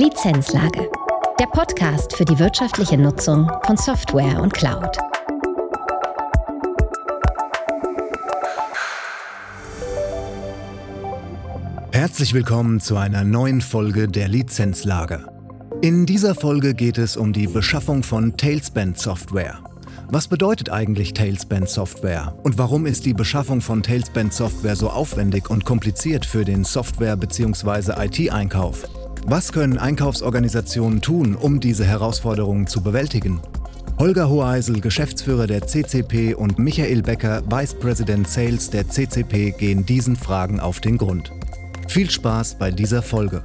Lizenzlage. Der Podcast für die wirtschaftliche Nutzung von Software und Cloud. Herzlich willkommen zu einer neuen Folge der Lizenzlage. In dieser Folge geht es um die Beschaffung von Tailspend Software. Was bedeutet eigentlich Tailspend Software und warum ist die Beschaffung von Tailspend Software so aufwendig und kompliziert für den Software- bzw. IT-Einkauf? Was können Einkaufsorganisationen tun, um diese Herausforderungen zu bewältigen? Holger Hoheisel, Geschäftsführer der CCP und Michael Becker, Vice President Sales der CCP gehen diesen Fragen auf den Grund. Viel Spaß bei dieser Folge.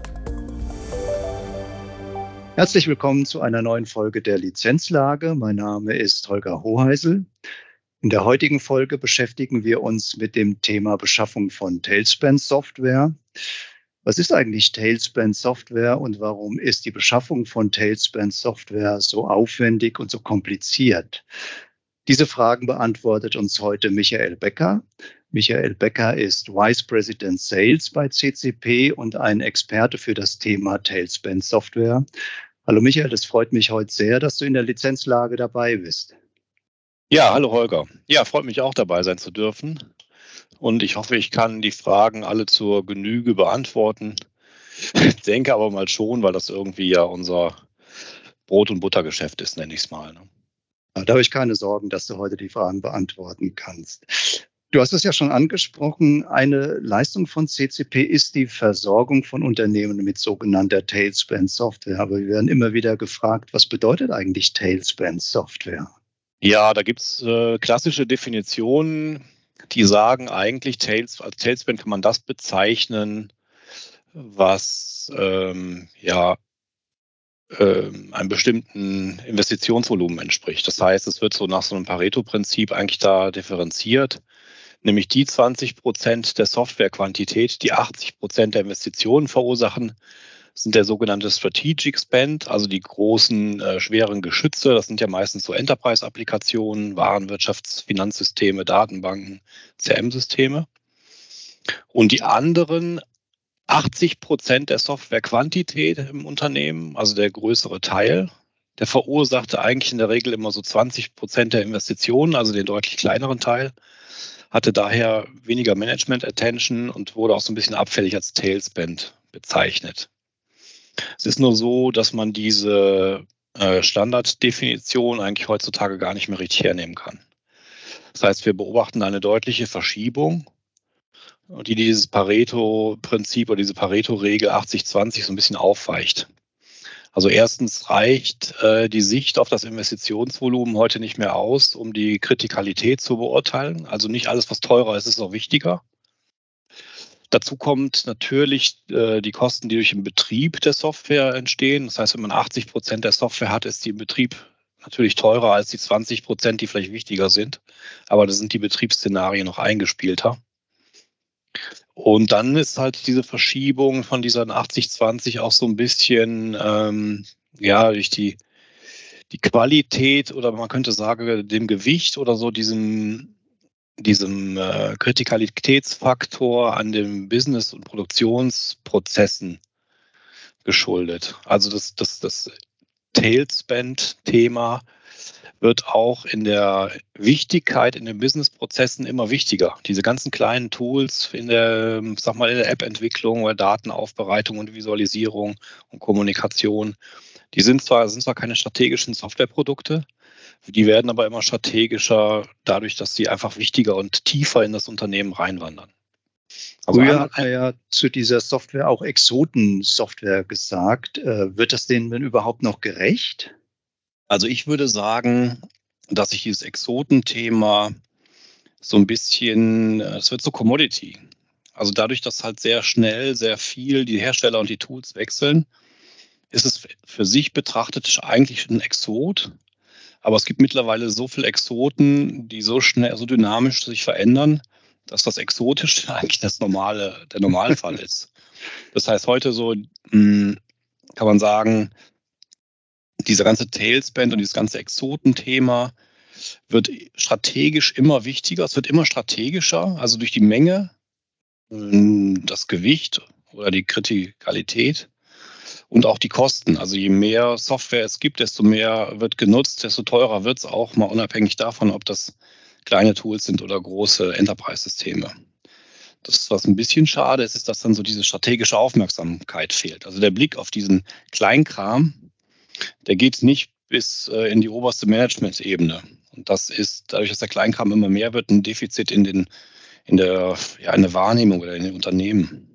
Herzlich willkommen zu einer neuen Folge der Lizenzlage. Mein Name ist Holger Hoheisel. In der heutigen Folge beschäftigen wir uns mit dem Thema Beschaffung von Tailspend Software. Was ist eigentlich Tailspend Software und warum ist die Beschaffung von Tailspend Software so aufwendig und so kompliziert? Diese Fragen beantwortet uns heute Michael Becker. Michael Becker ist Vice President Sales bei CCP und ein Experte für das Thema Tailspend Software. Hallo Michael, es freut mich heute sehr, dass du in der Lizenzlage dabei bist. Ja, hallo Holger. Ja, freut mich auch dabei sein zu dürfen. Und ich hoffe, ich kann die Fragen alle zur Genüge beantworten. Ich denke aber mal schon, weil das irgendwie ja unser Brot- und Buttergeschäft ist, nenne ich es mal. Ne? Da habe ich keine Sorgen, dass du heute die Fragen beantworten kannst. Du hast es ja schon angesprochen, eine Leistung von CCP ist die Versorgung von Unternehmen mit sogenannter Tailspend Software. Aber wir werden immer wieder gefragt, was bedeutet eigentlich Tailspend Software? Ja, da gibt es äh, klassische Definitionen, die sagen eigentlich, Tails, als Tailspend kann man das bezeichnen, was ähm, ja ähm, einem bestimmten Investitionsvolumen entspricht. Das heißt, es wird so nach so einem Pareto-Prinzip eigentlich da differenziert nämlich die 20 Prozent der Softwarequantität, die 80 Prozent der Investitionen verursachen, sind der sogenannte Strategic Spend, also die großen, äh, schweren Geschütze. Das sind ja meistens so Enterprise-Applikationen, Warenwirtschafts-, Finanzsysteme, Datenbanken, CM-Systeme. Und die anderen 80 Prozent der Softwarequantität im Unternehmen, also der größere Teil, der verursachte eigentlich in der Regel immer so 20 Prozent der Investitionen, also den deutlich kleineren Teil hatte daher weniger Management-Attention und wurde auch so ein bisschen abfällig als Tailspend bezeichnet. Es ist nur so, dass man diese äh, Standarddefinition eigentlich heutzutage gar nicht mehr richtig hernehmen kann. Das heißt, wir beobachten eine deutliche Verschiebung, die dieses Pareto-Prinzip oder diese Pareto-Regel 80-20 so ein bisschen aufweicht. Also erstens reicht äh, die Sicht auf das Investitionsvolumen heute nicht mehr aus, um die Kritikalität zu beurteilen. Also nicht alles, was teurer ist, ist auch wichtiger. Dazu kommt natürlich äh, die Kosten, die durch den Betrieb der Software entstehen. Das heißt, wenn man 80 Prozent der Software hat, ist die im Betrieb natürlich teurer als die 20 Prozent, die vielleicht wichtiger sind. Aber da sind die Betriebsszenarien noch eingespielter. Und dann ist halt diese Verschiebung von dieser 80-20 auch so ein bisschen, ähm, ja, durch die, die Qualität oder man könnte sagen, dem Gewicht oder so, diesem, diesem äh, Kritikalitätsfaktor an den Business- und Produktionsprozessen geschuldet. Also das, das, das Tailspend-Thema wird auch in der Wichtigkeit in den Businessprozessen immer wichtiger. Diese ganzen kleinen Tools in der, sag mal, in der App-Entwicklung oder Datenaufbereitung und Visualisierung und Kommunikation, die sind zwar, sind zwar keine strategischen Softwareprodukte, die werden aber immer strategischer dadurch, dass sie einfach wichtiger und tiefer in das Unternehmen reinwandern. Also Früher hat man ja zu dieser Software auch Exoten-Software gesagt. Äh, wird das denen denn überhaupt noch gerecht? Also ich würde sagen, dass sich dieses Exotenthema so ein bisschen, es wird so Commodity. Also dadurch, dass halt sehr schnell, sehr viel die Hersteller und die Tools wechseln, ist es für sich betrachtet eigentlich ein Exot. Aber es gibt mittlerweile so viele Exoten, die so schnell, so dynamisch sich verändern, dass das Exotische eigentlich das normale, der Normalfall ist. Das heißt, heute so hm, kann man sagen, dieser ganze Tailspend und dieses ganze Exotenthema wird strategisch immer wichtiger. Es wird immer strategischer, also durch die Menge, ähm, das Gewicht oder die Kritikalität. Und auch die Kosten. Also je mehr Software es gibt, desto mehr wird genutzt, desto teurer wird es auch, mal unabhängig davon, ob das kleine Tools sind oder große Enterprise-Systeme. Das, was ein bisschen schade ist, ist, dass dann so diese strategische Aufmerksamkeit fehlt. Also der Blick auf diesen Kleinkram, der geht nicht bis äh, in die oberste Management-Ebene. Und das ist, dadurch, dass der Kleinkram immer mehr wird, ein Defizit in, den, in, der, ja, in der Wahrnehmung oder in den Unternehmen.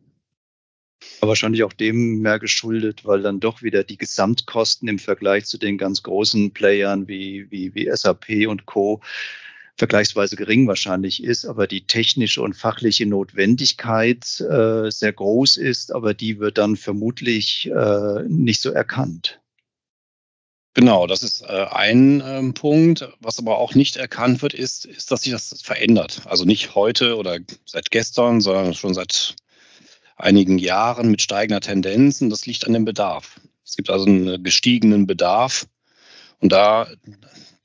Wahrscheinlich auch dem mehr geschuldet, weil dann doch wieder die Gesamtkosten im Vergleich zu den ganz großen Playern wie, wie, wie SAP und Co vergleichsweise gering wahrscheinlich ist, aber die technische und fachliche Notwendigkeit äh, sehr groß ist, aber die wird dann vermutlich äh, nicht so erkannt. Genau, das ist äh, ein ähm, Punkt. Was aber auch nicht erkannt wird, ist, ist, dass sich das verändert. Also nicht heute oder seit gestern, sondern schon seit einigen Jahren mit steigender Tendenz. Und das liegt an dem Bedarf. Es gibt also einen gestiegenen Bedarf. Und da,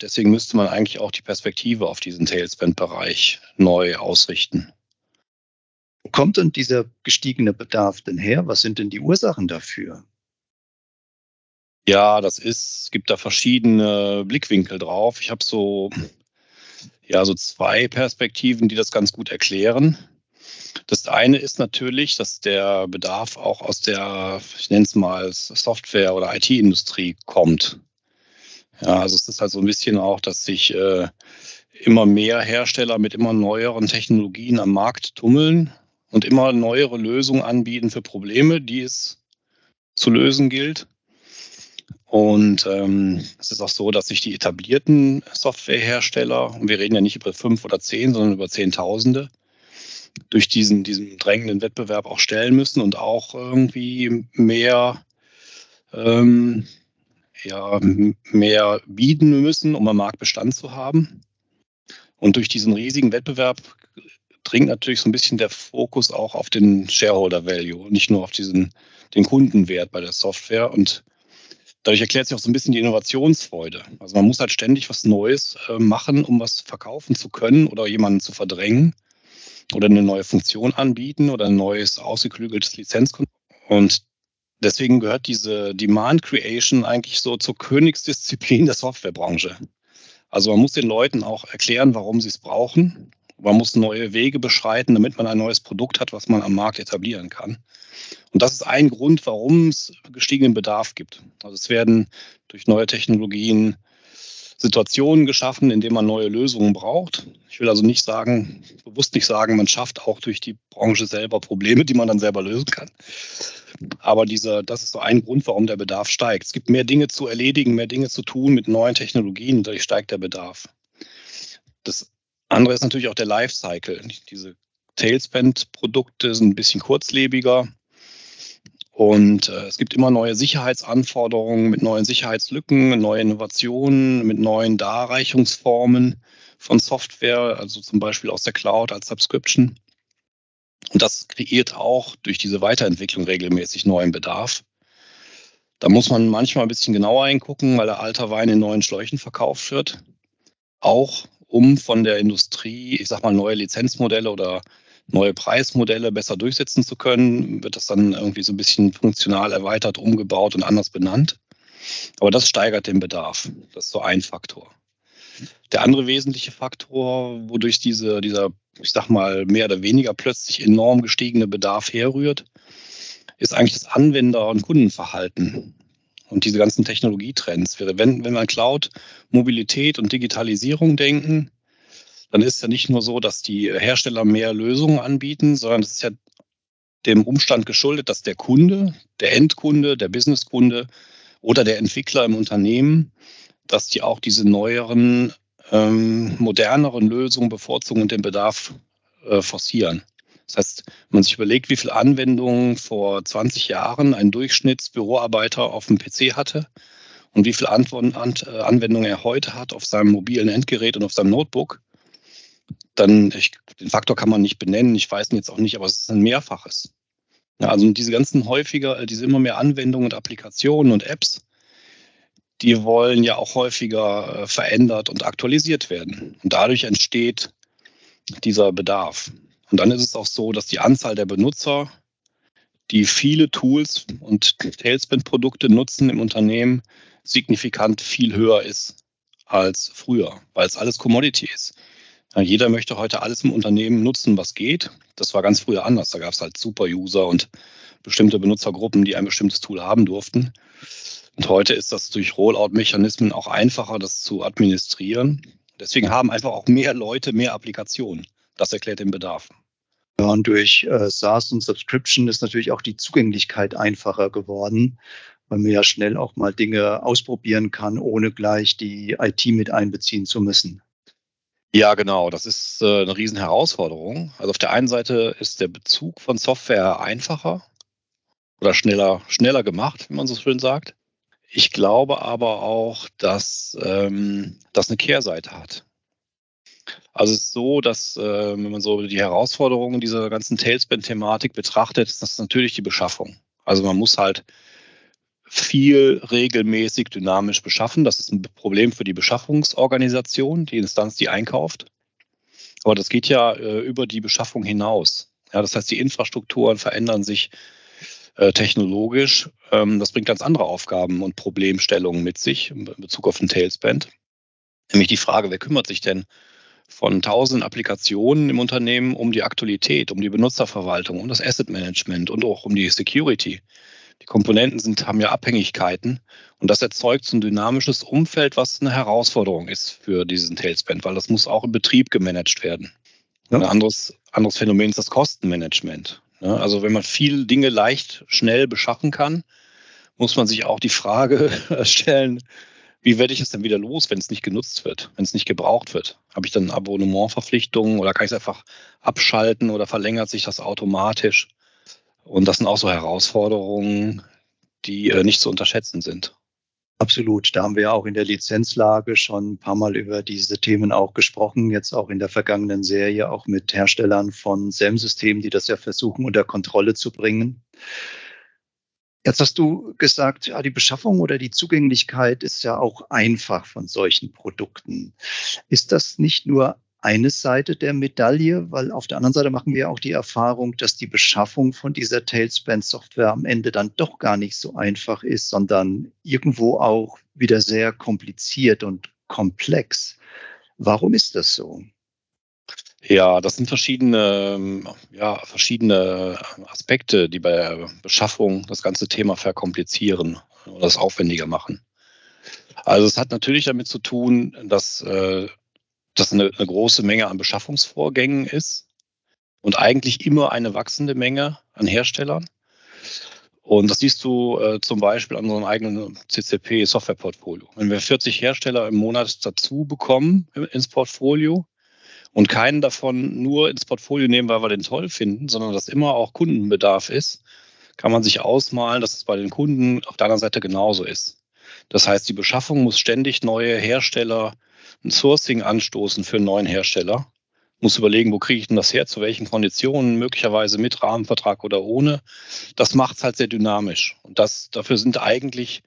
deswegen müsste man eigentlich auch die Perspektive auf diesen Tailspend-Bereich neu ausrichten. Wo kommt denn dieser gestiegene Bedarf denn her? Was sind denn die Ursachen dafür? Ja, das ist, es gibt da verschiedene Blickwinkel drauf. Ich habe so, ja, so zwei Perspektiven, die das ganz gut erklären. Das eine ist natürlich, dass der Bedarf auch aus der, ich nenne es mal, Software- oder IT-Industrie kommt. Ja, also es ist halt so ein bisschen auch, dass sich äh, immer mehr Hersteller mit immer neueren Technologien am Markt tummeln und immer neuere Lösungen anbieten für Probleme, die es zu lösen gilt. Und ähm, es ist auch so, dass sich die etablierten Softwarehersteller, und wir reden ja nicht über fünf oder zehn, sondern über Zehntausende, durch diesen, diesen drängenden Wettbewerb auch stellen müssen und auch irgendwie mehr, ähm, ja, mehr bieten müssen, um am Markt Bestand zu haben. Und durch diesen riesigen Wettbewerb dringt natürlich so ein bisschen der Fokus auch auf den Shareholder Value, nicht nur auf diesen, den Kundenwert bei der Software. Und dadurch erklärt sich auch so ein bisschen die Innovationsfreude. Also man muss halt ständig was Neues äh, machen, um was verkaufen zu können oder jemanden zu verdrängen oder eine neue Funktion anbieten oder ein neues ausgeklügeltes Lizenzkonzept. Und deswegen gehört diese Demand Creation eigentlich so zur Königsdisziplin der Softwarebranche. Also man muss den Leuten auch erklären, warum sie es brauchen. Man muss neue Wege beschreiten, damit man ein neues Produkt hat, was man am Markt etablieren kann. Und das ist ein Grund, warum es gestiegenen Bedarf gibt. Also es werden durch neue Technologien Situationen geschaffen, in denen man neue Lösungen braucht. Ich will also nicht sagen, bewusst nicht sagen, man schafft auch durch die Branche selber Probleme, die man dann selber lösen kann. Aber dieser, das ist so ein Grund, warum der Bedarf steigt. Es gibt mehr Dinge zu erledigen, mehr Dinge zu tun mit neuen Technologien, dadurch steigt der Bedarf. Das andere ist natürlich auch der Lifecycle. Diese Tailspend-Produkte sind ein bisschen kurzlebiger. Und äh, es gibt immer neue Sicherheitsanforderungen mit neuen Sicherheitslücken, neue Innovationen, mit neuen Darreichungsformen von Software, also zum Beispiel aus der Cloud als Subscription. Und das kreiert auch durch diese Weiterentwicklung regelmäßig neuen Bedarf. Da muss man manchmal ein bisschen genauer hingucken, weil der alter Wein in neuen Schläuchen verkauft wird. Auch um von der Industrie, ich sag mal, neue Lizenzmodelle oder neue Preismodelle besser durchsetzen zu können, wird das dann irgendwie so ein bisschen funktional erweitert, umgebaut und anders benannt. Aber das steigert den Bedarf. Das ist so ein Faktor. Der andere wesentliche Faktor, wodurch diese, dieser, ich sag mal, mehr oder weniger plötzlich enorm gestiegene Bedarf herrührt, ist eigentlich das Anwender- und Kundenverhalten und diese ganzen Technologietrends. Wenn, wenn wir Cloud, Mobilität und Digitalisierung denken, dann ist es ja nicht nur so, dass die Hersteller mehr Lösungen anbieten, sondern es ist ja dem Umstand geschuldet, dass der Kunde, der Endkunde, der Businesskunde oder der Entwickler im Unternehmen, dass die auch diese neueren, ähm, moderneren Lösungen bevorzugen und den Bedarf äh, forcieren. Das heißt, wenn man sich überlegt, wie viele Anwendungen vor 20 Jahren ein Durchschnittsbüroarbeiter auf dem PC hatte und wie viele äh, Anwendungen er heute hat auf seinem mobilen Endgerät und auf seinem Notebook, dann, ich, den Faktor kann man nicht benennen, ich weiß ihn jetzt auch nicht, aber es ist ein Mehrfaches. Ja, also diese ganzen häufiger, äh, diese immer mehr Anwendungen und Applikationen und Apps, die wollen ja auch häufiger äh, verändert und aktualisiert werden. Und dadurch entsteht dieser Bedarf. Und dann ist es auch so, dass die Anzahl der Benutzer, die viele Tools und Tailspin-Produkte nutzen im Unternehmen, signifikant viel höher ist als früher, weil es alles Commodity ist. Jeder möchte heute alles im Unternehmen nutzen, was geht. Das war ganz früher anders. Da gab es halt Super-User und bestimmte Benutzergruppen, die ein bestimmtes Tool haben durften. Und heute ist das durch Rollout-Mechanismen auch einfacher, das zu administrieren. Deswegen haben einfach auch mehr Leute mehr Applikationen. Das erklärt den Bedarf. Ja, und durch äh, SaaS und Subscription ist natürlich auch die Zugänglichkeit einfacher geworden, weil man ja schnell auch mal Dinge ausprobieren kann, ohne gleich die IT mit einbeziehen zu müssen. Ja, genau. Das ist äh, eine riesen Herausforderung. Also auf der einen Seite ist der Bezug von Software einfacher oder schneller, schneller gemacht, wie man so schön sagt. Ich glaube aber auch, dass ähm, das eine Kehrseite hat. Also es ist so, dass, äh, wenn man so die Herausforderungen dieser ganzen Tailspin-Thematik betrachtet, ist das natürlich die Beschaffung. Also man muss halt viel regelmäßig dynamisch beschaffen. Das ist ein Problem für die Beschaffungsorganisation, die Instanz, die einkauft. Aber das geht ja äh, über die Beschaffung hinaus. Ja, das heißt, die Infrastrukturen verändern sich äh, technologisch. Ähm, das bringt ganz andere Aufgaben und Problemstellungen mit sich in Bezug auf den Tailspend. Nämlich die Frage, wer kümmert sich denn von tausend Applikationen im Unternehmen um die Aktualität, um die Benutzerverwaltung, um das Asset Management und auch um die Security. Die Komponenten sind, haben ja Abhängigkeiten und das erzeugt so ein dynamisches Umfeld, was eine Herausforderung ist für diesen Tailspend, weil das muss auch im Betrieb gemanagt werden. Ja. Ein anderes, anderes Phänomen ist das Kostenmanagement. Also wenn man viele Dinge leicht, schnell beschaffen kann, muss man sich auch die Frage stellen, wie werde ich es denn wieder los, wenn es nicht genutzt wird, wenn es nicht gebraucht wird? Habe ich dann Abonnementverpflichtungen oder kann ich es einfach abschalten oder verlängert sich das automatisch? Und das sind auch so Herausforderungen, die äh, nicht zu unterschätzen sind. Absolut. Da haben wir ja auch in der Lizenzlage schon ein paar Mal über diese Themen auch gesprochen. Jetzt auch in der vergangenen Serie auch mit Herstellern von SEM-Systemen, die das ja versuchen unter Kontrolle zu bringen. Jetzt hast du gesagt, ja, die Beschaffung oder die Zugänglichkeit ist ja auch einfach von solchen Produkten. Ist das nicht nur eine Seite der Medaille, weil auf der anderen Seite machen wir auch die Erfahrung, dass die Beschaffung von dieser Tailspend-Software am Ende dann doch gar nicht so einfach ist, sondern irgendwo auch wieder sehr kompliziert und komplex. Warum ist das so? Ja, das sind verschiedene, ja, verschiedene Aspekte, die bei der Beschaffung das ganze Thema verkomplizieren oder das aufwendiger machen. Also es hat natürlich damit zu tun, dass äh, das eine, eine große Menge an Beschaffungsvorgängen ist und eigentlich immer eine wachsende Menge an Herstellern. Und das siehst du äh, zum Beispiel an unserem eigenen CCP-Software-Portfolio. Wenn wir 40 Hersteller im Monat dazu bekommen ins Portfolio, und keinen davon nur ins Portfolio nehmen, weil wir den toll finden, sondern dass immer auch Kundenbedarf ist, kann man sich ausmalen, dass es bei den Kunden auf der anderen Seite genauso ist. Das heißt, die Beschaffung muss ständig neue Hersteller ein Sourcing anstoßen für einen neuen Hersteller. Muss überlegen, wo kriege ich denn das her, zu welchen Konditionen, möglicherweise mit Rahmenvertrag oder ohne. Das macht es halt sehr dynamisch. Und das, dafür sind eigentlich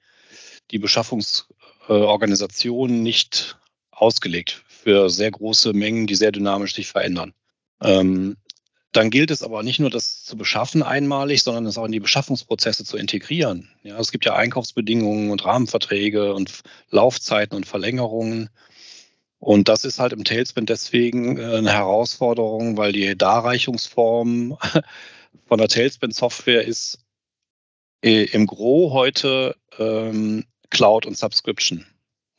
die Beschaffungsorganisationen nicht ausgelegt für sehr große Mengen, die sehr dynamisch sich verändern. Ähm, dann gilt es aber nicht nur, das zu beschaffen einmalig, sondern es auch in die Beschaffungsprozesse zu integrieren. Ja, es gibt ja Einkaufsbedingungen und Rahmenverträge und Laufzeiten und Verlängerungen. Und das ist halt im Tailspin deswegen äh, eine Herausforderung, weil die Darreichungsform von der Tailspin-Software ist äh, im Gro heute ähm, Cloud und Subscription.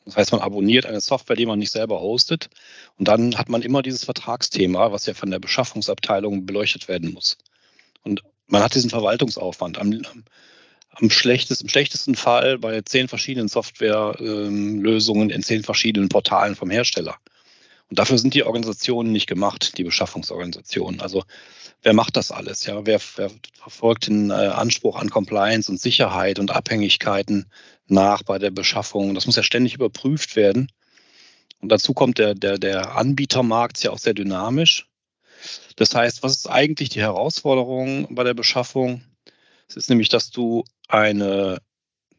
Das heißt, man abonniert eine Software, die man nicht selber hostet. Und dann hat man immer dieses Vertragsthema, was ja von der Beschaffungsabteilung beleuchtet werden muss. Und man hat diesen Verwaltungsaufwand. Am, am schlechtesten, im schlechtesten Fall bei zehn verschiedenen Softwarelösungen in zehn verschiedenen Portalen vom Hersteller. Und dafür sind die Organisationen nicht gemacht, die Beschaffungsorganisationen. Also wer macht das alles? Ja, wer, wer verfolgt den äh, Anspruch an Compliance und Sicherheit und Abhängigkeiten nach bei der Beschaffung? Das muss ja ständig überprüft werden. Und dazu kommt der, der, der Anbietermarkt ja auch sehr dynamisch. Das heißt, was ist eigentlich die Herausforderung bei der Beschaffung? Es ist nämlich, dass du eine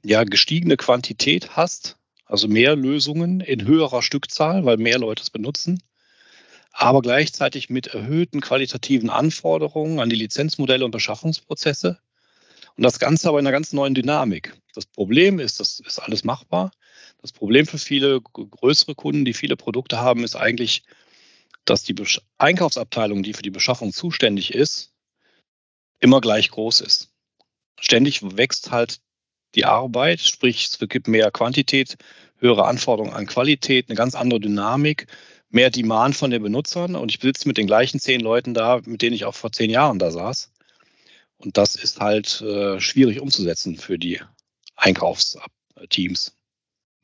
ja, gestiegene Quantität hast, also mehr Lösungen in höherer Stückzahl, weil mehr Leute es benutzen aber gleichzeitig mit erhöhten qualitativen Anforderungen an die Lizenzmodelle und Beschaffungsprozesse. Und das Ganze aber in einer ganz neuen Dynamik. Das Problem ist, das ist alles machbar. Das Problem für viele größere Kunden, die viele Produkte haben, ist eigentlich, dass die Einkaufsabteilung, die für die Beschaffung zuständig ist, immer gleich groß ist. Ständig wächst halt die Arbeit, sprich es gibt mehr Quantität, höhere Anforderungen an Qualität, eine ganz andere Dynamik, mehr Demand von den Benutzern und ich sitze mit den gleichen zehn Leuten da, mit denen ich auch vor zehn Jahren da saß. Und das ist halt äh, schwierig umzusetzen für die Einkaufsteams.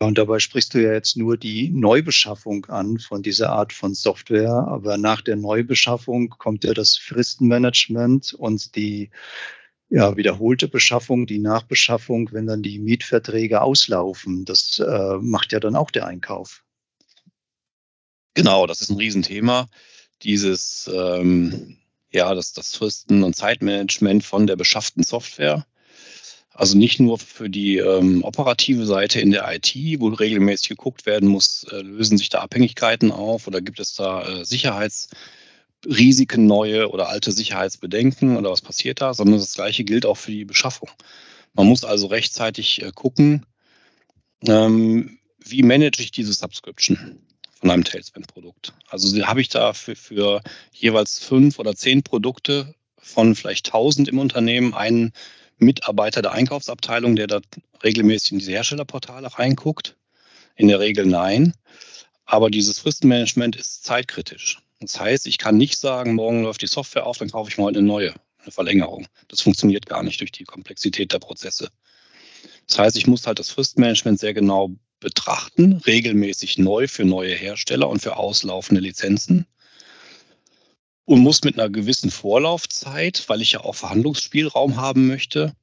Und dabei sprichst du ja jetzt nur die Neubeschaffung an von dieser Art von Software. Aber nach der Neubeschaffung kommt ja das Fristenmanagement und die ja, wiederholte Beschaffung, die Nachbeschaffung, wenn dann die Mietverträge auslaufen. Das äh, macht ja dann auch der Einkauf. Genau, das ist ein Riesenthema. Dieses, ähm, ja, das, das Fristen- und Zeitmanagement von der beschafften Software. Also nicht nur für die ähm, operative Seite in der IT, wo regelmäßig geguckt werden muss, äh, lösen sich da Abhängigkeiten auf oder gibt es da äh, Sicherheitsrisiken neue oder alte Sicherheitsbedenken oder was passiert da, sondern das gleiche gilt auch für die Beschaffung. Man muss also rechtzeitig äh, gucken, ähm, wie manage ich diese Subscription von einem Tailspin-Produkt. Also habe ich da für, für jeweils fünf oder zehn Produkte von vielleicht tausend im Unternehmen einen Mitarbeiter der Einkaufsabteilung, der da regelmäßig in diese Herstellerportale reinguckt? In der Regel nein. Aber dieses Fristenmanagement ist zeitkritisch. Das heißt, ich kann nicht sagen, morgen läuft die Software auf, dann kaufe ich mal eine neue, eine Verlängerung. Das funktioniert gar nicht durch die Komplexität der Prozesse. Das heißt, ich muss halt das Fristmanagement sehr genau betrachten, regelmäßig neu für neue Hersteller und für auslaufende Lizenzen und muss mit einer gewissen Vorlaufzeit, weil ich ja auch Verhandlungsspielraum haben möchte,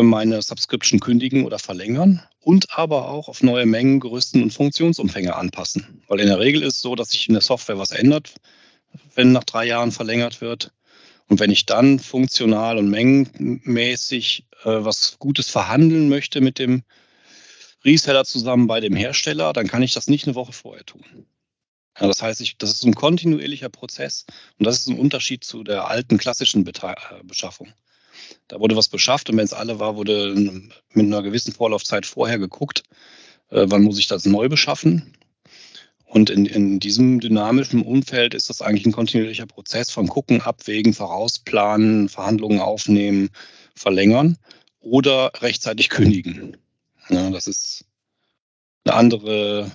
meine Subscription kündigen oder verlängern und aber auch auf neue Mengen, Gerüsten und Funktionsumfänge anpassen. Weil in der Regel ist es so, dass sich in der Software was ändert, wenn nach drei Jahren verlängert wird. Und wenn ich dann funktional und mengenmäßig äh, was Gutes verhandeln möchte mit dem Reseller zusammen bei dem Hersteller, dann kann ich das nicht eine Woche vorher tun. Ja, das heißt, ich, das ist ein kontinuierlicher Prozess und das ist ein Unterschied zu der alten klassischen Beta äh, Beschaffung. Da wurde was beschafft und wenn es alle war, wurde mit einer gewissen Vorlaufzeit vorher geguckt, äh, wann muss ich das neu beschaffen. Und in, in diesem dynamischen Umfeld ist das eigentlich ein kontinuierlicher Prozess von Gucken, Abwägen, Vorausplanen, Verhandlungen aufnehmen, verlängern oder rechtzeitig kündigen. Ja, das ist eine andere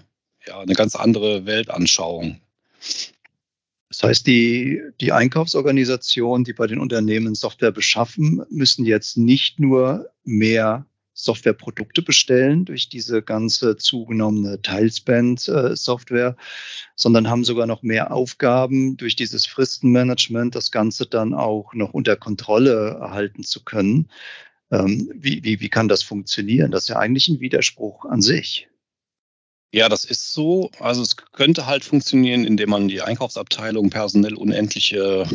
ja, eine ganz andere Weltanschauung. Das heißt, die, die Einkaufsorganisationen, die bei den Unternehmen Software beschaffen, müssen jetzt nicht nur mehr Softwareprodukte bestellen durch diese ganze zugenommene Teilspend-Software, sondern haben sogar noch mehr Aufgaben durch dieses Fristenmanagement, das Ganze dann auch noch unter Kontrolle erhalten zu können. Ähm, wie, wie, wie kann das funktionieren? Das ist ja eigentlich ein Widerspruch an sich. Ja, das ist so. Also es könnte halt funktionieren, indem man die Einkaufsabteilung personell unendlich äh,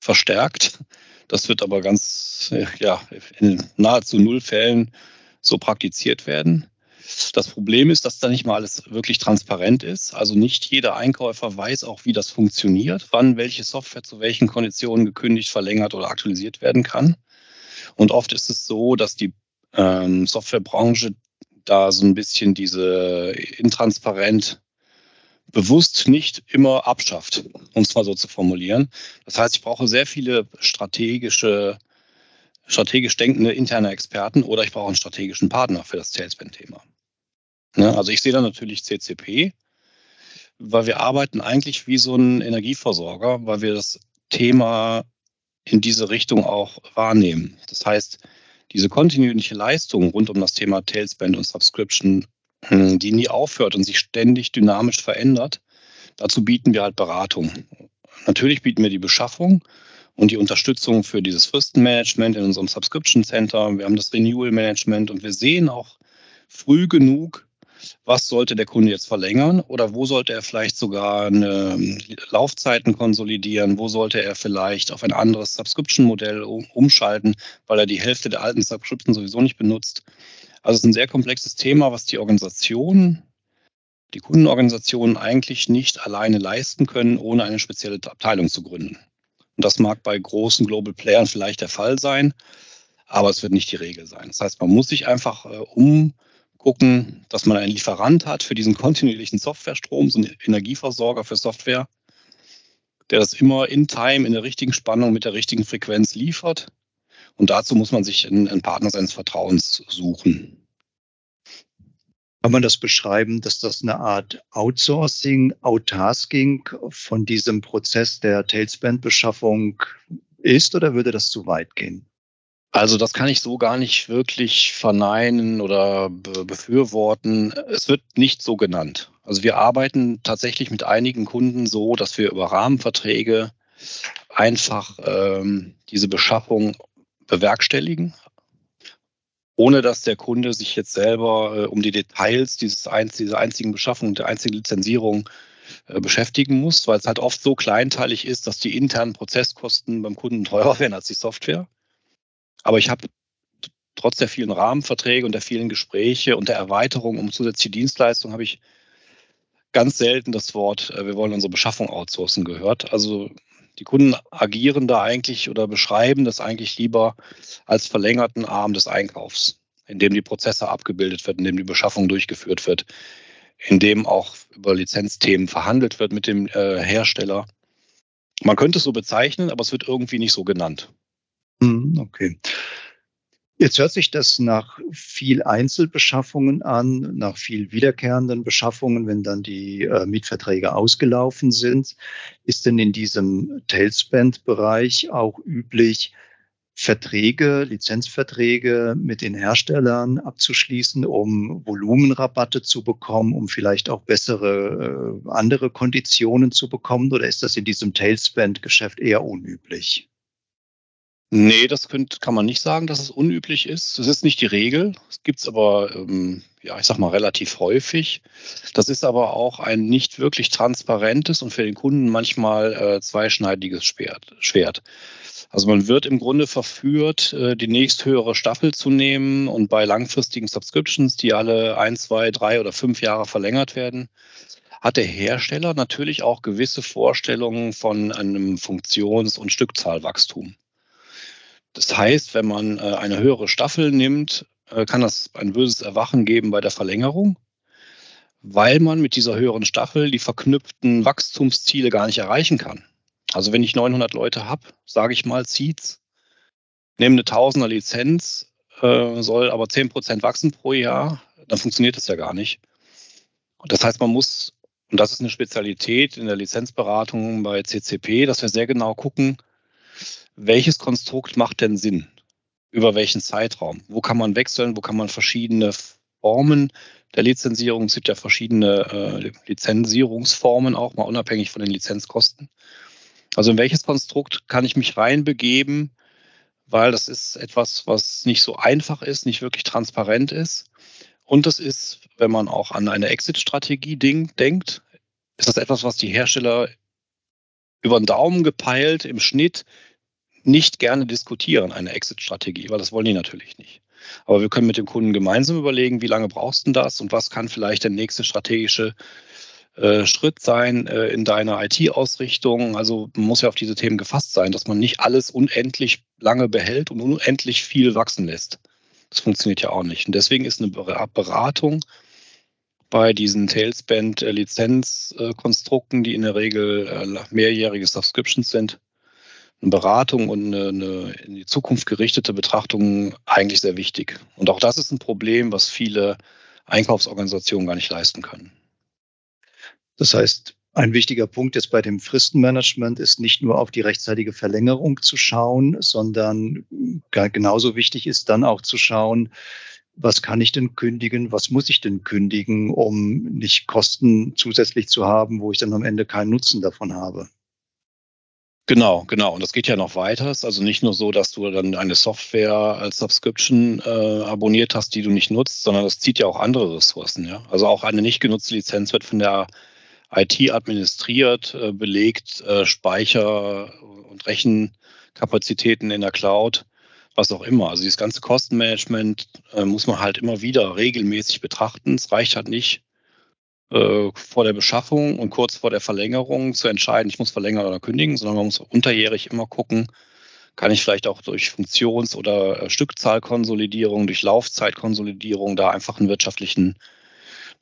verstärkt. Das wird aber ganz, ja, in nahezu null Fällen so praktiziert werden. Das Problem ist, dass da nicht mal alles wirklich transparent ist. Also nicht jeder Einkäufer weiß auch, wie das funktioniert, wann welche Software zu welchen Konditionen gekündigt, verlängert oder aktualisiert werden kann. Und oft ist es so, dass die ähm, Softwarebranche da so ein bisschen diese intransparent bewusst nicht immer abschafft, um es mal so zu formulieren. Das heißt, ich brauche sehr viele strategische, strategisch denkende interne Experten oder ich brauche einen strategischen Partner für das Salesman-Thema. Ne? Also ich sehe da natürlich CCP, weil wir arbeiten eigentlich wie so ein Energieversorger, weil wir das Thema in diese Richtung auch wahrnehmen. Das heißt, diese kontinuierliche Leistung rund um das Thema Tailspend und Subscription, hm, die nie aufhört und sich ständig dynamisch verändert, dazu bieten wir halt Beratung. Natürlich bieten wir die Beschaffung und die Unterstützung für dieses Fristenmanagement in unserem Subscription Center. Wir haben das Renewal Management und wir sehen auch früh genug, was sollte der Kunde jetzt verlängern oder wo sollte er vielleicht sogar Laufzeiten konsolidieren, wo sollte er vielleicht auf ein anderes Subscription-Modell umschalten, weil er die Hälfte der alten Subscription sowieso nicht benutzt. Also es ist ein sehr komplexes Thema, was die Organisation, die Kundenorganisationen eigentlich nicht alleine leisten können, ohne eine spezielle Abteilung zu gründen. Und das mag bei großen Global Playern vielleicht der Fall sein. aber es wird nicht die Regel sein. Das heißt, man muss sich einfach äh, umgucken, dass man einen Lieferant hat für diesen kontinuierlichen Softwarestrom, so einen Energieversorger für Software, der das immer in Time, in der richtigen Spannung, mit der richtigen Frequenz liefert. Und dazu muss man sich einen, einen Partner seines Vertrauens suchen. Kann man das beschreiben, dass das eine Art Outsourcing, Outtasking von diesem Prozess der Tailspend-Beschaffung ist oder würde das zu weit gehen? Also das kann ich so gar nicht wirklich verneinen oder befürworten. Es wird nicht so genannt. Also wir arbeiten tatsächlich mit einigen Kunden so, dass wir über Rahmenverträge einfach ähm, diese Beschaffung bewerkstelligen ohne dass der Kunde sich jetzt selber äh, um die Details dieses einz dieser einzigen Beschaffung, der einzigen Lizenzierung äh, beschäftigen muss, weil es halt oft so kleinteilig ist, dass die internen Prozesskosten beim Kunden teurer werden als die Software. Aber ich habe trotz der vielen Rahmenverträge und der vielen Gespräche und der Erweiterung um zusätzliche Dienstleistungen habe ich ganz selten das Wort, äh, wir wollen unsere Beschaffung outsourcen gehört. Also die Kunden agieren da eigentlich oder beschreiben das eigentlich lieber als verlängerten Arm des Einkaufs, in dem die Prozesse abgebildet wird, in dem die Beschaffung durchgeführt wird, in dem auch über Lizenzthemen verhandelt wird mit dem äh, Hersteller. Man könnte es so bezeichnen, aber es wird irgendwie nicht so genannt. Hm, okay. Jetzt hört sich das nach viel Einzelbeschaffungen an, nach viel wiederkehrenden Beschaffungen, wenn dann die äh, Mietverträge ausgelaufen sind. Ist denn in diesem Tailspend-Bereich auch üblich, Verträge, Lizenzverträge mit den Herstellern abzuschließen, um Volumenrabatte zu bekommen, um vielleicht auch bessere äh, andere Konditionen zu bekommen? Oder ist das in diesem Tailspend-Geschäft eher unüblich? Nee, das könnt, kann man nicht sagen, dass es unüblich ist. Es ist nicht die Regel. Es gibt es aber, ähm, ja, ich sag mal, relativ häufig. Das ist aber auch ein nicht wirklich transparentes und für den Kunden manchmal äh, zweischneidiges Schwert. Also man wird im Grunde verführt, äh, die nächsthöhere Staffel zu nehmen und bei langfristigen Subscriptions, die alle ein, zwei, drei oder fünf Jahre verlängert werden, hat der Hersteller natürlich auch gewisse Vorstellungen von einem Funktions- und Stückzahlwachstum. Das heißt, wenn man äh, eine höhere Staffel nimmt, äh, kann das ein böses Erwachen geben bei der Verlängerung, weil man mit dieser höheren Staffel die verknüpften Wachstumsziele gar nicht erreichen kann. Also wenn ich 900 Leute habe, sage ich mal, zieht's, nehme eine Tausender Lizenz, äh, soll aber 10% wachsen pro Jahr, dann funktioniert das ja gar nicht. Das heißt, man muss, und das ist eine Spezialität in der Lizenzberatung bei CCP, dass wir sehr genau gucken, welches Konstrukt macht denn Sinn? Über welchen Zeitraum? Wo kann man wechseln? Wo kann man verschiedene Formen der Lizenzierung? Es gibt ja verschiedene äh, Lizenzierungsformen auch, mal unabhängig von den Lizenzkosten. Also in welches Konstrukt kann ich mich reinbegeben? Weil das ist etwas, was nicht so einfach ist, nicht wirklich transparent ist. Und das ist, wenn man auch an eine Exit-Strategie denkt, ist das etwas, was die Hersteller über den Daumen gepeilt im Schnitt nicht gerne diskutieren, eine Exit-Strategie, weil das wollen die natürlich nicht. Aber wir können mit dem Kunden gemeinsam überlegen, wie lange brauchst du das und was kann vielleicht der nächste strategische äh, Schritt sein äh, in deiner IT-Ausrichtung. Also man muss ja auf diese Themen gefasst sein, dass man nicht alles unendlich lange behält und unendlich viel wachsen lässt. Das funktioniert ja auch nicht. Und deswegen ist eine Beratung bei diesen Tailspend-Lizenzkonstrukten, die in der Regel äh, mehrjährige Subscriptions sind, eine Beratung und eine, eine, in die Zukunft gerichtete Betrachtung eigentlich sehr wichtig. Und auch das ist ein Problem, was viele Einkaufsorganisationen gar nicht leisten können. Das heißt, ein wichtiger Punkt jetzt bei dem Fristenmanagement ist nicht nur auf die rechtzeitige Verlängerung zu schauen, sondern genauso wichtig ist dann auch zu schauen, was kann ich denn kündigen, was muss ich denn kündigen, um nicht Kosten zusätzlich zu haben, wo ich dann am Ende keinen Nutzen davon habe. Genau, genau. Und das geht ja noch weiter. Also nicht nur so, dass du dann eine Software als Subscription äh, abonniert hast, die du nicht nutzt, sondern das zieht ja auch andere Ressourcen. Ja? Also auch eine nicht genutzte Lizenz wird von der IT administriert, äh, belegt, äh, Speicher und Rechenkapazitäten in der Cloud, was auch immer. Also dieses ganze Kostenmanagement äh, muss man halt immer wieder regelmäßig betrachten. Es reicht halt nicht, äh, vor der Beschaffung und kurz vor der Verlängerung zu entscheiden, ich muss verlängern oder kündigen, sondern man muss unterjährig immer gucken, kann ich vielleicht auch durch Funktions- oder äh, Stückzahlkonsolidierung, durch Laufzeitkonsolidierung da einfach einen wirtschaftlichen,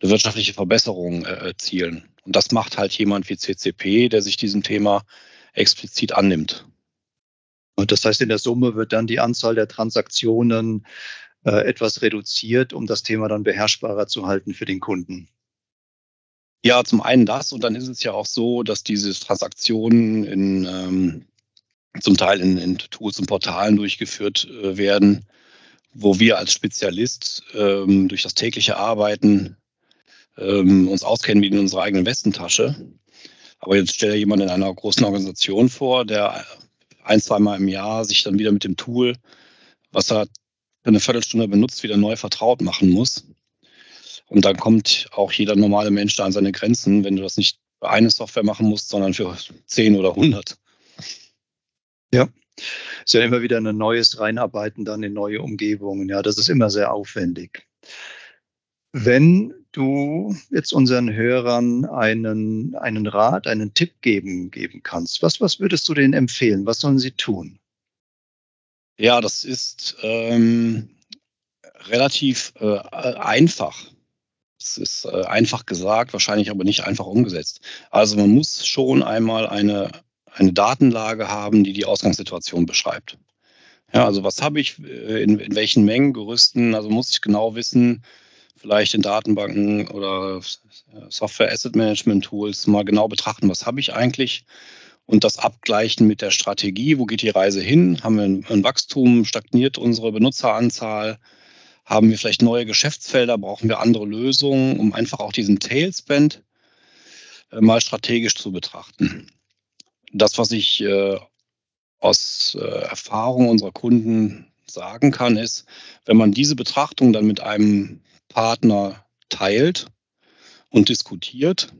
eine wirtschaftliche Verbesserung äh, erzielen. Und das macht halt jemand wie CCP, der sich diesem Thema explizit annimmt. Und das heißt, in der Summe wird dann die Anzahl der Transaktionen äh, etwas reduziert, um das Thema dann beherrschbarer zu halten für den Kunden. Ja, zum einen das und dann ist es ja auch so, dass diese Transaktionen in, ähm, zum Teil in, in, Tools und Portalen durchgeführt äh, werden, wo wir als Spezialist ähm, durch das tägliche Arbeiten ähm, uns auskennen wie in unserer eigenen Westentasche. Aber jetzt stelle jemand in einer großen Organisation vor, der ein, zweimal im Jahr sich dann wieder mit dem Tool, was er eine Viertelstunde benutzt, wieder neu vertraut machen muss. Und dann kommt auch jeder normale Mensch da an seine Grenzen, wenn du das nicht für eine Software machen musst, sondern für zehn oder hundert. Ja, ist ja immer wieder ein neues Reinarbeiten dann in neue Umgebungen. Ja, das ist immer sehr aufwendig. Wenn du jetzt unseren Hörern einen, einen Rat, einen Tipp geben, geben kannst, was, was würdest du denen empfehlen? Was sollen sie tun? Ja, das ist ähm, relativ äh, einfach. Es ist äh, einfach gesagt, wahrscheinlich aber nicht einfach umgesetzt. Also man muss schon einmal eine, eine Datenlage haben, die die Ausgangssituation beschreibt. Ja, also was habe ich, äh, in, in welchen Mengen, Gerüsten, also muss ich genau wissen, vielleicht in Datenbanken oder Software Asset Management Tools mal genau betrachten, was habe ich eigentlich und das abgleichen mit der Strategie, wo geht die Reise hin? Haben wir ein, Wachstum, stagniert unsere Benutzeranzahl? Haben wir vielleicht neue Geschäftsfelder? Brauchen wir andere Lösungen, um einfach auch diesen Tailspend äh, mal strategisch zu betrachten? Das, was ich äh, aus äh, Erfahrung unserer Kunden sagen kann, ist, wenn man diese Betrachtung dann mit einem Partner teilt und diskutiert,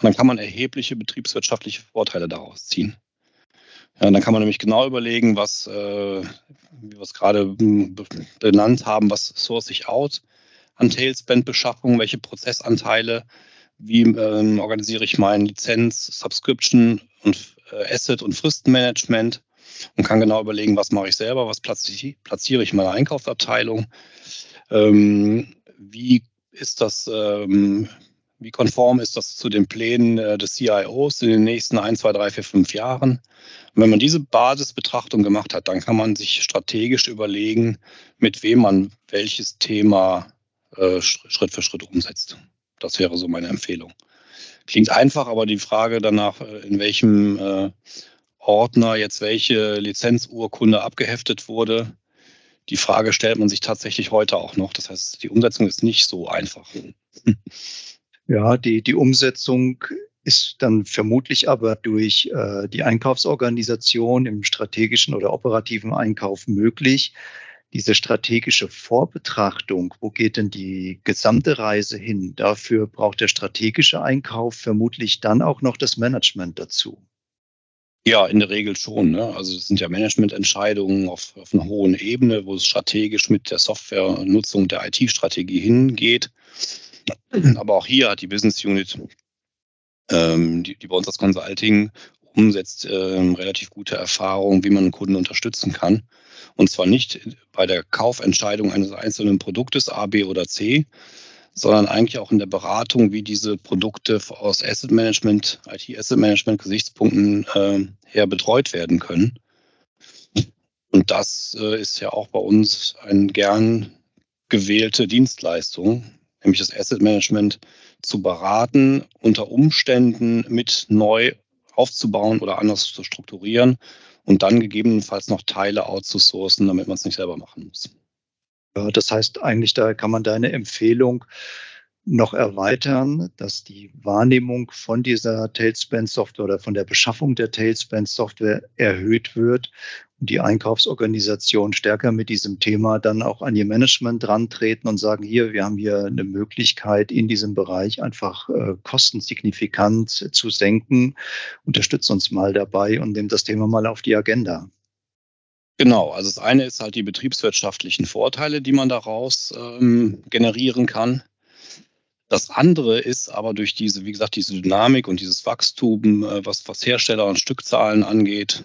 dann kann man erhebliche betriebswirtschaftliche Vorteile daraus ziehen. Ja, dann kann man nämlich genau überlegen, was, äh, wie wir es gerade benannt haben, was source ich out an Tailspend-Beschaffung, welche Prozessanteile, wie ähm, organisiere ich mein Lizenz, Subscription und äh, Asset- und Fristenmanagement und kann genau überlegen, was mache ich selber, was platziere ich in meiner Einkaufsabteilung, ähm, wie ist das ähm, wie konform ist das zu den Plänen äh, des CIOs in den nächsten 1, 2, 3, 4, 5 Jahren? Und wenn man diese Basisbetrachtung gemacht hat, dann kann man sich strategisch überlegen, mit wem man welches Thema äh, Schritt für Schritt umsetzt. Das wäre so meine Empfehlung. Klingt einfach, aber die Frage danach, äh, in welchem äh, Ordner jetzt welche Lizenzurkunde abgeheftet wurde, die Frage stellt man sich tatsächlich heute auch noch. Das heißt, die Umsetzung ist nicht so einfach. Ja, die, die Umsetzung ist dann vermutlich aber durch äh, die Einkaufsorganisation im strategischen oder operativen Einkauf möglich. Diese strategische Vorbetrachtung, wo geht denn die gesamte Reise hin? Dafür braucht der strategische Einkauf vermutlich dann auch noch das Management dazu. Ja, in der Regel schon. Ne? Also es sind ja Managemententscheidungen auf, auf einer hohen Ebene, wo es strategisch mit der Softwarenutzung der IT-Strategie hingeht. Aber auch hier hat die Business Unit, ähm, die, die, bei uns das Consulting umsetzt, ähm, relativ gute Erfahrung, wie man einen Kunden unterstützen kann. Und zwar nicht bei der Kaufentscheidung eines einzelnen Produktes A, B oder C, sondern eigentlich auch in der Beratung, wie diese Produkte aus Asset Management, IT-Asset Management Gesichtspunkten äh, her betreut werden können. Und das äh, ist ja auch bei uns eine gern gewählte Dienstleistung, nämlich das Asset Management zu beraten, unter Umständen mit neu aufzubauen oder anders zu strukturieren und dann gegebenenfalls noch Teile outzusourcen, damit man es nicht selber machen muss. Das heißt eigentlich, da kann man deine Empfehlung noch erweitern, dass die Wahrnehmung von dieser Tailspend-Software oder von der Beschaffung der Tailspend-Software erhöht wird und die Einkaufsorganisation stärker mit diesem Thema dann auch an ihr Management rantreten und sagen, hier, wir haben hier eine Möglichkeit, in diesem Bereich einfach äh, Kosten signifikant zu senken. Unterstützt uns mal dabei und nimmt das Thema mal auf die Agenda. Genau, also das eine ist halt die betriebswirtschaftlichen Vorteile, die man daraus ähm, generieren kann. Das andere ist aber durch diese, wie gesagt, diese Dynamik und dieses Wachstum, äh, was, was Hersteller und Stückzahlen angeht,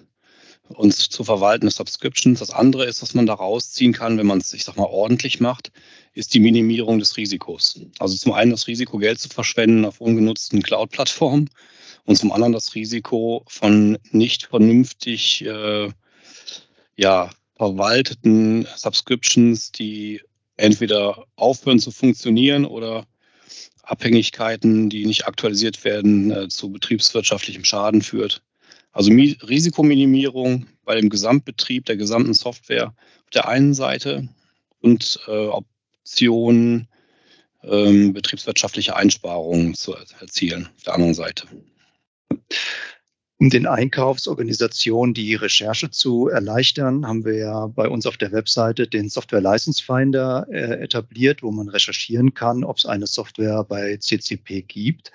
und zu verwaltende Subscriptions. Das andere ist, was man da rausziehen kann, wenn man es, ich sag mal, ordentlich macht, ist die Minimierung des Risikos. Also zum einen das Risiko, Geld zu verschwenden auf ungenutzten Cloud-Plattformen und zum anderen das Risiko von nicht vernünftig äh, ja, verwalteten Subscriptions, die entweder aufhören zu funktionieren oder Abhängigkeiten, die nicht aktualisiert werden, äh, zu betriebswirtschaftlichem Schaden führt. Also Mi Risikominimierung bei dem Gesamtbetrieb der gesamten Software auf der einen Seite und äh, Optionen, ähm, betriebswirtschaftliche Einsparungen zu erzielen auf der anderen Seite um den Einkaufsorganisationen die Recherche zu erleichtern, haben wir ja bei uns auf der Webseite den Software License Finder äh, etabliert, wo man recherchieren kann, ob es eine Software bei CCP gibt.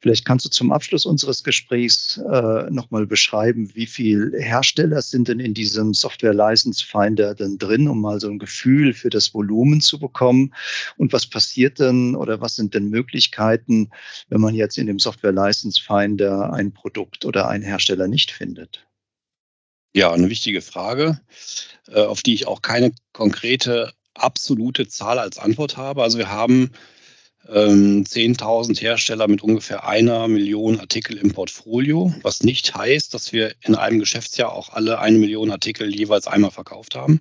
Vielleicht kannst du zum Abschluss unseres Gesprächs äh, nochmal beschreiben, wie viele Hersteller sind denn in diesem Software License Finder denn drin, um mal so ein Gefühl für das Volumen zu bekommen und was passiert denn oder was sind denn Möglichkeiten, wenn man jetzt in dem Software License Finder ein Produkt oder ein ein Hersteller nicht findet? Ja, eine wichtige Frage, äh, auf die ich auch keine konkrete absolute Zahl als Antwort habe. Also wir haben ähm, 10.000 Hersteller mit ungefähr einer Million Artikel im Portfolio, was nicht heißt, dass wir in einem Geschäftsjahr auch alle eine Million Artikel jeweils einmal verkauft haben.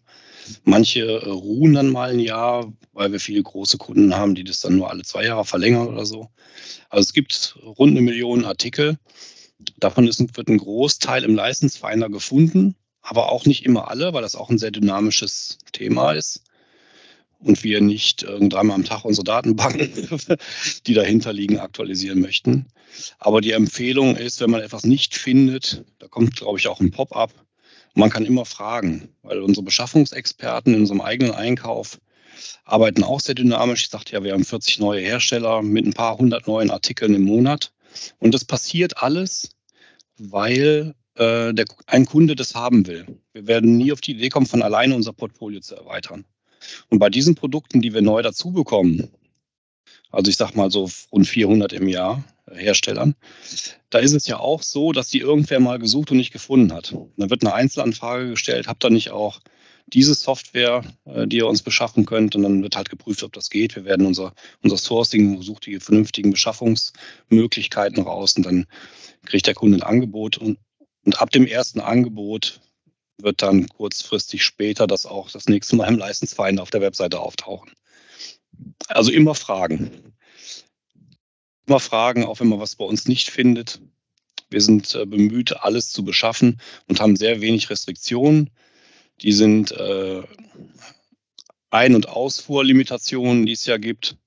Manche äh, ruhen dann mal ein Jahr, weil wir viele große Kunden haben, die das dann nur alle zwei Jahre verlängern oder so. Also es gibt rund eine Million Artikel. Davon ist, wird ein Großteil im License Finder gefunden, aber auch nicht immer alle, weil das auch ein sehr dynamisches Thema ist und wir nicht dreimal am Tag unsere Datenbanken, die dahinter liegen, aktualisieren möchten. Aber die Empfehlung ist, wenn man etwas nicht findet, da kommt, glaube ich, auch ein Pop-up. Man kann immer fragen, weil unsere Beschaffungsexperten in unserem eigenen Einkauf arbeiten auch sehr dynamisch. Ich sagte ja, wir haben 40 neue Hersteller mit ein paar hundert neuen Artikeln im Monat. Und das passiert alles, weil äh, der, ein Kunde das haben will. Wir werden nie auf die Idee kommen, von alleine unser Portfolio zu erweitern. Und bei diesen Produkten, die wir neu dazu bekommen, also ich sage mal so rund 400 im Jahr äh, Herstellern, da ist es ja auch so, dass die irgendwer mal gesucht und nicht gefunden hat. dann wird eine Einzelanfrage gestellt, habt ihr nicht auch diese Software, äh, die ihr uns beschaffen könnt. Und dann wird halt geprüft, ob das geht. Wir werden unser, unser Sourcing, sucht die vernünftigen Beschaffungsmöglichkeiten raus und dann kriegt der Kunde ein Angebot. Und, und ab dem ersten Angebot wird dann kurzfristig später das auch das nächste Mal im Leistungsverein auf der Webseite auftauchen. Also immer fragen. Immer fragen, auch wenn man was bei uns nicht findet. Wir sind äh, bemüht, alles zu beschaffen und haben sehr wenig Restriktionen. Die sind äh, Ein- und Ausfuhrlimitationen, die es ja gibt.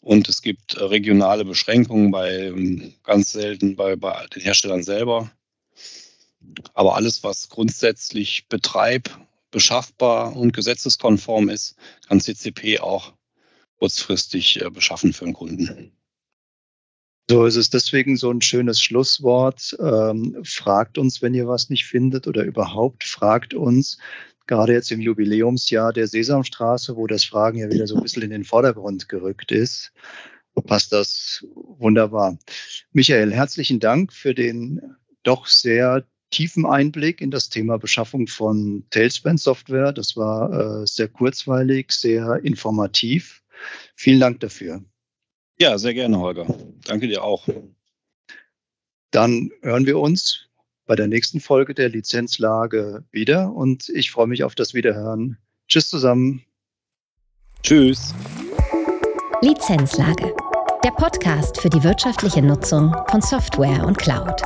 Und es gibt äh, regionale Beschränkungen bei ähm, ganz selten bei, bei den Herstellern selber. Aber alles, was grundsätzlich betreib, beschaffbar und gesetzeskonform ist, kann CCP auch kurzfristig äh, beschaffen für einen Kunden. So ist es deswegen so ein schönes Schlusswort. Ähm, fragt uns, wenn ihr was nicht findet oder überhaupt fragt uns. Gerade jetzt im Jubiläumsjahr der Sesamstraße, wo das Fragen ja wieder so ein bisschen in den Vordergrund gerückt ist, passt das wunderbar. Michael, herzlichen Dank für den doch sehr tiefen Einblick in das Thema Beschaffung von Tailspan-Software. Das war äh, sehr kurzweilig, sehr informativ. Vielen Dank dafür. Ja, sehr gerne, Holger. Danke dir auch. Dann hören wir uns bei der nächsten Folge der Lizenzlage wieder und ich freue mich auf das Wiederhören. Tschüss zusammen. Tschüss. Lizenzlage. Der Podcast für die wirtschaftliche Nutzung von Software und Cloud.